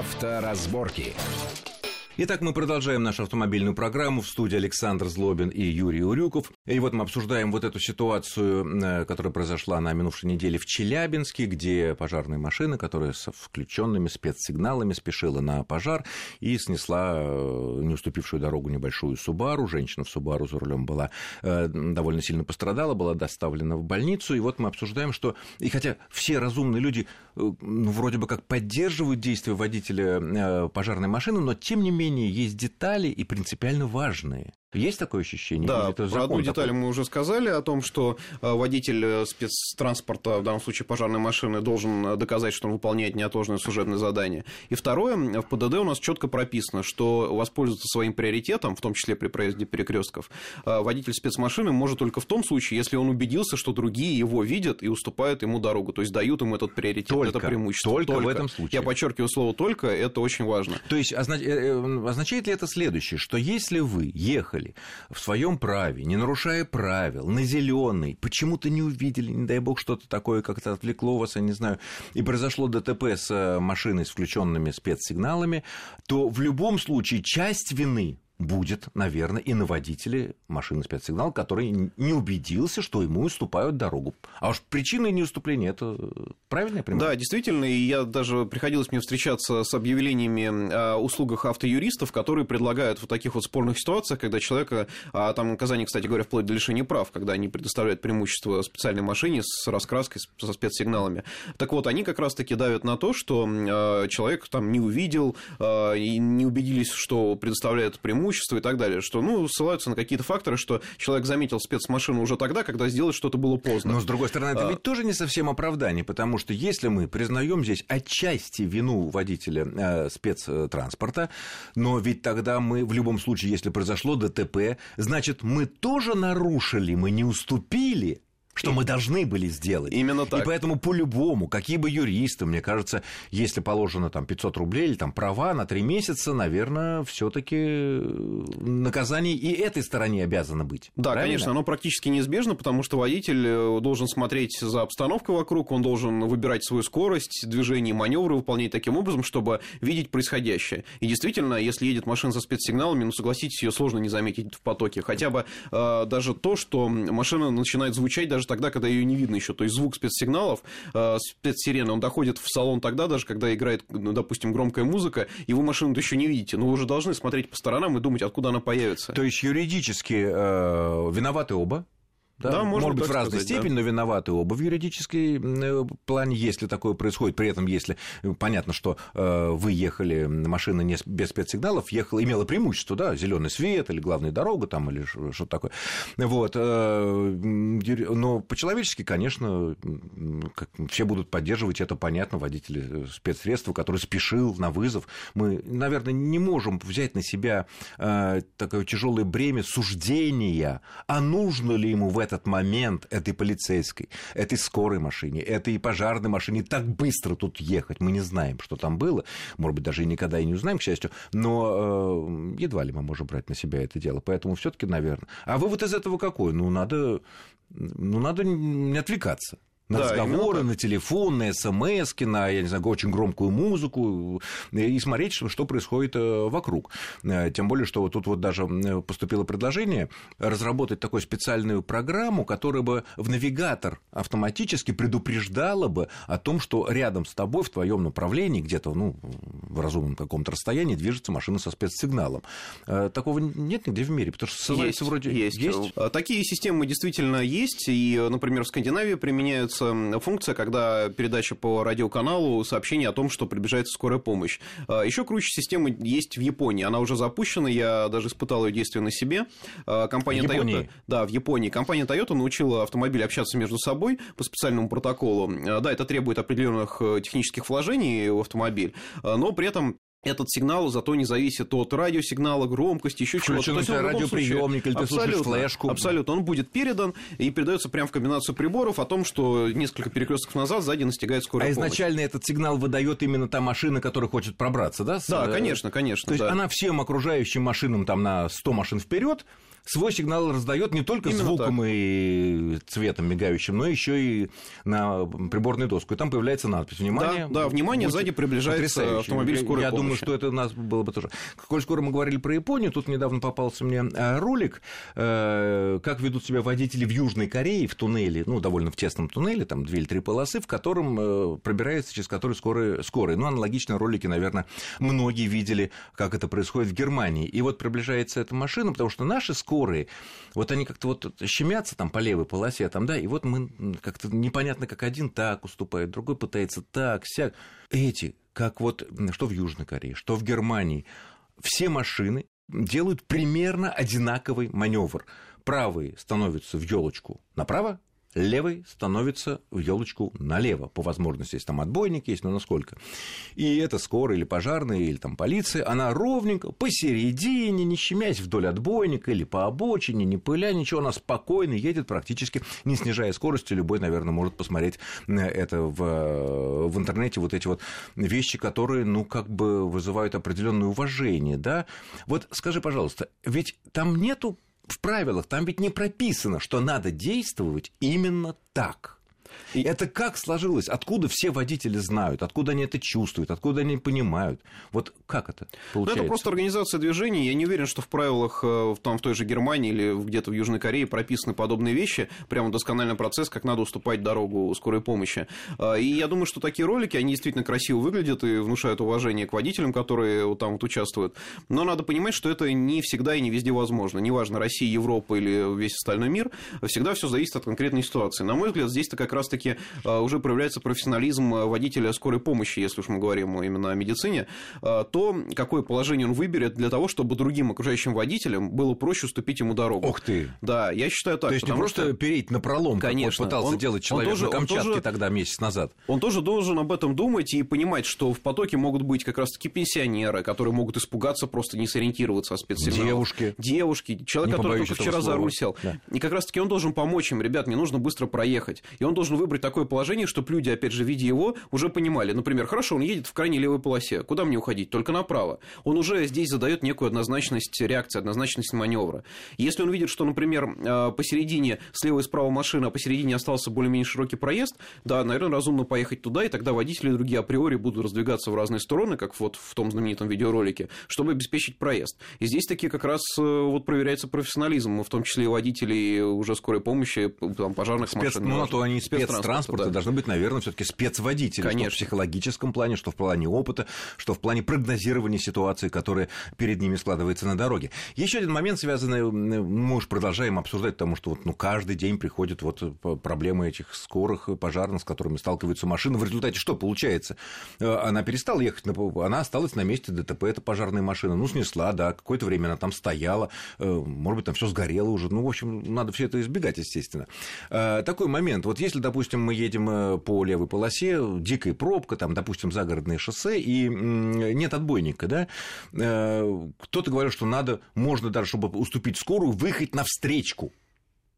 Авторазборки. Итак, мы продолжаем нашу автомобильную программу в студии Александр Злобин и Юрий Урюков. И вот мы обсуждаем вот эту ситуацию, э, которая произошла на минувшей неделе в Челябинске, где пожарная машина, которая с включенными спецсигналами спешила на пожар и снесла э, не уступившую дорогу небольшую Субару. Женщина в Субару за рулем была э, довольно сильно пострадала, была доставлена в больницу. И вот мы обсуждаем, что... И хотя все разумные люди ну, вроде бы как поддерживают действия водителя пожарной машины, но тем не менее, есть детали и принципиально важные. Есть такое ощущение? Да, про одну деталь такой? мы уже сказали, о том, что э, водитель э, спецтранспорта, в данном случае пожарной машины, должен э, доказать, что он выполняет неотложное служебное задание. И второе, в ПДД у нас четко прописано, что воспользоваться своим приоритетом, в том числе при проезде перекрестков, водитель спецмашины может только в том случае, если он убедился, что другие его видят и уступают ему дорогу, то есть дают ему этот приоритет, только, это преимущество. Только, только в этом случае. Я подчеркиваю слово «только», это очень важно. То есть означает ли это следующее, что если вы ехали ехали в своем праве, не нарушая правил, на зеленый, почему-то не увидели, не дай бог, что-то такое как-то отвлекло вас, я не знаю, и произошло ДТП с э, машиной с включенными спецсигналами, то в любом случае часть вины будет, наверное, и на водителе машины спецсигнал, который не убедился, что ему уступают дорогу. А уж причиной неуступления это правильно я понимаю? Да, действительно, и я даже приходилось мне встречаться с объявлениями о услугах автоюристов, которые предлагают в таких вот спорных ситуациях, когда человека, а там наказание, кстати говоря, вплоть до лишения прав, когда они предоставляют преимущество специальной машине с раскраской, со спецсигналами. Так вот, они как раз-таки давят на то, что а, человек там не увидел а, и не убедились, что предоставляет преимущество, имущество и так далее, что, ну, ссылаются на какие-то факторы, что человек заметил спецмашину уже тогда, когда сделать что-то было поздно. Но, с другой стороны, это а... ведь тоже не совсем оправдание, потому что если мы признаем здесь отчасти вину водителя э, спецтранспорта, но ведь тогда мы в любом случае, если произошло ДТП, значит, мы тоже нарушили, мы не уступили что мы должны были сделать. Именно так. И поэтому по-любому, какие бы юристы, мне кажется, если положено там 500 рублей или там права на 3 месяца, наверное, все таки наказание и этой стороне обязано быть. Да, правильно? конечно, оно практически неизбежно, потому что водитель э, должен смотреть за обстановкой вокруг, он должен выбирать свою скорость, движение, маневры выполнять таким образом, чтобы видеть происходящее. И действительно, если едет машина со спецсигналами, ну, согласитесь, ее сложно не заметить в потоке. Хотя бы э, даже то, что машина начинает звучать даже тогда, когда ее не видно еще. То есть звук спецсигналов, э, спецсирены, он доходит в салон тогда даже, когда играет, ну, допустим, громкая музыка, и вы машину еще не видите. Но вы уже должны смотреть по сторонам и думать, откуда она появится. То есть юридически э, виноваты оба? Да, да может, быть, в разной сказать, степени, да. но виноваты оба в юридической э, плане, если такое происходит. При этом, если э, понятно, что э, вы ехали, машина не без спецсигналов, ехала, имела преимущество, да, зеленый свет или главная дорога там, или что-то такое. Вот. Но по-человечески, конечно, все будут поддерживать это, понятно, водители спецсредства, который спешил на вызов. Мы, наверное, не можем взять на себя такое тяжелое бремя суждения, а нужно ли ему в этом этот момент этой полицейской, этой скорой машине, этой пожарной машине так быстро тут ехать. Мы не знаем, что там было. Может быть, даже и никогда и не узнаем, к счастью. Но э, едва ли мы можем брать на себя это дело. Поэтому все таки наверное. А вывод из этого какой? Ну, надо, ну, надо не отвлекаться на да, разговоры, на телефон, на смс, на, я не знаю, очень громкую музыку и смотреть, что происходит э, вокруг. Э, тем более, что вот тут вот даже поступило предложение разработать такую специальную программу, которая бы в навигатор автоматически предупреждала бы о том, что рядом с тобой в твоем направлении, где-то ну, в разумном каком-то расстоянии, движется машина со спецсигналом. Э, такого нет нигде в мире, потому что есть, вроде есть. есть. Такие системы действительно есть, и, например, в Скандинавии применяются появляется функция, когда передача по радиоканалу сообщение о том, что приближается скорая помощь. А, Еще круче система есть в Японии. Она уже запущена, я даже испытал ее действие на себе. А, компания в Toyota, да, в Японии. Компания Toyota научила автомобиль общаться между собой по специальному протоколу. А, да, это требует определенных э, технических вложений в автомобиль, но при этом этот сигнал зато не зависит от радиосигнала, громкости, еще чего-то. То есть радиоприемник, или ты слушаешь флешку. Абсолютно. Он будет передан и передается прямо в комбинацию приборов о том, что несколько перекрестков назад сзади настигает скорая А помощь. изначально этот сигнал выдает именно та машина, которая хочет пробраться, да? Да, конечно, конечно. То есть да. она всем окружающим машинам там на 100 машин вперед свой сигнал раздает не только Именно звуком так. и цветом мигающим, но еще и на приборную доску. И там появляется надпись. Внимание. Да, да внимание, сзади приближается автомобиль скорой Я помощи. думаю, что это у нас было бы тоже. Коль скоро мы говорили про Японию, тут недавно попался мне э, ролик, э, как ведут себя водители в Южной Корее в туннеле, ну, довольно в тесном туннеле, там две или три полосы, в котором э, пробирается, через который скорые, скорые. Ну, аналогичные ролики, наверное, многие видели, как это происходит в Германии. И вот приближается эта машина, потому что наши скорые, вот они как-то вот щемятся там по левой полосе, там, да, и вот мы как-то непонятно, как один так уступает, другой пытается так, сяк. Эти, как вот что в Южной Корее, что в Германии, все машины делают примерно одинаковый маневр. Правые становятся в елочку направо, левый становится в елочку налево, по возможности, если там отбойник есть, но насколько. И это скорая или пожарная, или там полиция, она ровненько посередине, не щемясь вдоль отбойника или по обочине, не пыля, ничего, она спокойно едет практически, не снижая скорости. Любой, наверное, может посмотреть это в, в интернете, вот эти вот вещи, которые, ну, как бы вызывают определенное уважение, да. Вот скажи, пожалуйста, ведь там нету в правилах там ведь не прописано, что надо действовать именно так. И это как сложилось? Откуда все водители знают? Откуда они это чувствуют? Откуда они понимают? Вот как это получается? Ну, это просто организация движений. Я не уверен, что в правилах э, там, в той же Германии или где-то в Южной Корее прописаны подобные вещи. Прямо доскональный процесс, как надо уступать дорогу скорой помощи. А, и я думаю, что такие ролики, они действительно красиво выглядят и внушают уважение к водителям, которые вот там вот участвуют. Но надо понимать, что это не всегда и не везде возможно. Неважно, Россия, Европа или весь остальной мир, всегда все зависит от конкретной ситуации. На мой взгляд, здесь-то как раз раз-таки а, уже проявляется профессионализм а, водителя скорой помощи, если уж мы говорим именно о медицине, а, то какое положение он выберет для того, чтобы другим окружающим водителям было проще уступить ему дорогу. Ух ты! Да, я считаю так. То есть не просто что... перейти на пролом, Конечно, как вот пытался он, делать человек он тоже, на Камчатке тоже, тогда месяц назад. Он тоже должен об этом думать и понимать, что в потоке могут быть как раз-таки пенсионеры, которые могут испугаться, просто не сориентироваться о спецсигналах. Девушки. Девушки. Человек, не который только вчера слова. за руль сел. Да. И как раз-таки он должен помочь им. Ребят, мне нужно быстро проехать. И он должен выбрать такое положение, чтобы люди, опять же, видя его, уже понимали. Например, хорошо, он едет в крайней левой полосе. Куда мне уходить? Только направо. Он уже здесь задает некую однозначность реакции, однозначность маневра. Если он видит, что, например, а, посередине слева и справа машина, а посередине остался более-менее широкий проезд, да, наверное, разумно поехать туда, и тогда водители и другие априори будут раздвигаться в разные стороны, как вот в том знаменитом видеоролике, чтобы обеспечить проезд. И здесь таки как раз э, вот проверяется профессионализм, в том числе и водителей уже скорой помощи, там, пожарных Спец... машин. Ну, а то они спецтранспорт транспорта да. должны быть, наверное, все-таки спецводители. Конечно. Что в психологическом плане, что в плане опыта, что в плане прогнозирования ситуации, которая перед ними складывается на дороге. Еще один момент, связанный, мы уж продолжаем обсуждать, потому что вот, ну, каждый день приходят вот э, проблемы этих скорых пожарных, с которыми сталкиваются машины. В результате что получается? Э, она перестала ехать, она осталась на месте ДТП, это пожарная машина, ну, снесла, да, какое-то время она там стояла, э, может быть, там все сгорело уже, ну, в общем, надо все это избегать, естественно. Такой момент, вот если, допустим, мы едем э, по левой полосе, дикая пробка, там, допустим, загородное шоссе, и нет отбойника, да, э, кто-то говорил, что надо, можно даже, чтобы уступить скорую, выехать навстречку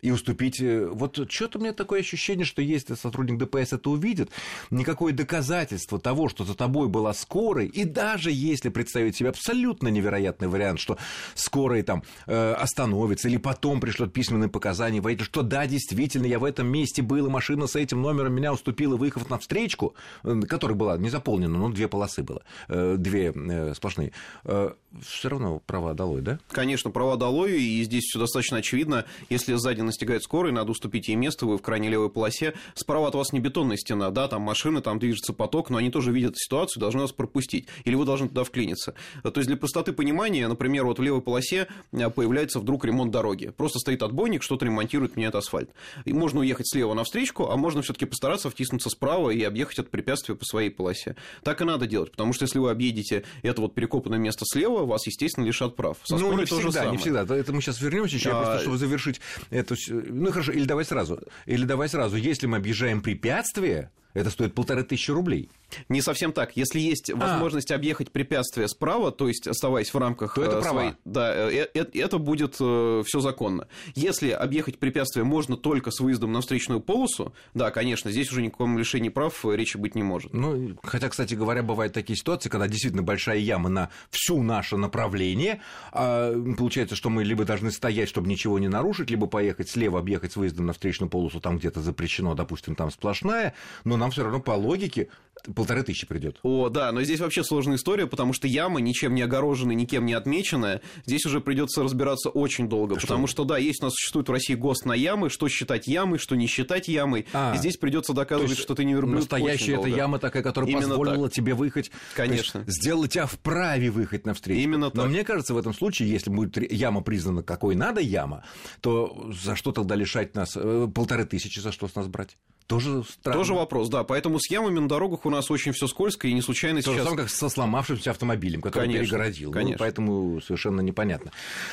и уступить. Э, вот что-то у меня такое ощущение, что если сотрудник ДПС это увидит, никакое доказательство того, что за тобой была скорая, и даже если представить себе абсолютно невероятный вариант, что скорая там э, остановится или потом пришлет письменные показания водителю, что да, действительно, я в этом месте был, и машина с этим номером меня уступила, выехав на встречку, э, которая была не заполнена, но две полосы было, э, две э, сплошные, э, все равно права долой, да? Конечно, права долой, и здесь все достаточно очевидно, если сзади настигает скорый, надо уступить ей место, вы в крайней левой полосе. Справа от вас не бетонная стена, да, там машины, там движется поток, но они тоже видят ситуацию, должны вас пропустить. Или вы должны туда вклиниться. То есть для простоты понимания, например, вот в левой полосе а, появляется вдруг ремонт дороги. Просто стоит отбойник, что-то ремонтирует, меняет асфальт. И можно уехать слева навстречу, а можно все-таки постараться втиснуться справа и объехать это препятствие по своей полосе. Так и надо делать, потому что если вы объедете это вот перекопанное место слева, вас, естественно, лишат прав. Со ну, не всегда, не всегда. Это мы сейчас вернемся еще, а... просто чтобы завершить эту ну хорошо, или давай сразу. Или давай сразу. Если мы объезжаем препятствие, Это стоит полторы тысячи рублей. Не совсем так. Если есть а. возможность объехать препятствие справа, то есть оставаясь в рамках то это э, своей... Да, э, э, это будет все законно. Если объехать препятствие можно только с выездом на встречную полосу, да, конечно, здесь уже никаком лишении прав речи быть не может. Ну, хотя, кстати говоря, бывают такие ситуации, когда действительно большая яма на всю наше направление, а получается, что мы либо должны стоять, чтобы ничего не нарушить, либо поехать слева, объехать с выездом на встречную полосу, там где-то запрещено, допустим, там сплошная, но нам все равно по логике полторы тысячи придет. О, да, но здесь вообще сложная история, потому что яма ничем не огороженная, никем не отмеченная. Здесь уже придется разбираться очень долго, что? потому что, да, есть у нас существует в России ГОСТ на ямы, что считать ямой, что не считать ямой. А, и здесь придется доказывать, что ты не верблюд. Настоящая эта яма такая, которая Именно позволила так. тебе выехать. Конечно. Сделала тебя вправе выехать навстречу. Именно так. Но мне кажется, в этом случае, если будет яма признана какой надо яма, то за что тогда лишать нас? Э, полторы тысячи за что с нас брать? Тоже странно. Тоже вопрос, да. Поэтому с ямами на дорогах у нас очень все скользко и не случайно То сейчас... же самое, как со сломавшимся автомобилем, который конечно, перегородил. Ну, конечно. Ну, поэтому совершенно непонятно.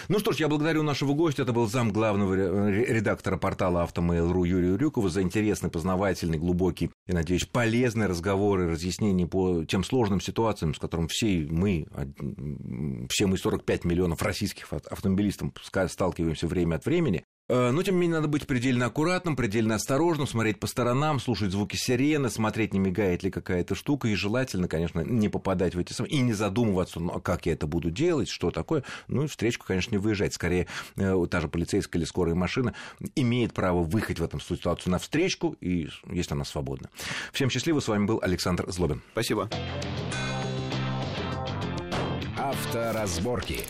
Ну что ж, я благодарю нашего гостя. Это был зам главного редактора портала Автомейл.ру Юрий Урюкова за интересный, познавательный, глубокий и, надеюсь, полезный разговор и разъяснение по тем сложным ситуациям, с которыми все мы, все мы 45 миллионов российских автомобилистов сталкиваемся время от времени. Э, но, тем не менее, надо быть предельно аккуратным, предельно осторожным, смотреть по сторонам, слушать звуки сирены, смотреть, не мигает ли какая-то штука, и желательно, конечно, не попадать в эти самые, и не задумываться, ну, а как я это буду делать, что такое. Ну, и встречку, конечно, не выезжать. Скорее, э, та же полицейская или скорая машина имеет право выехать в этом ситуацию на встречку, и если она свободна. Всем счастливо, с вами был Александр Злобин. Спасибо. Авторазборки.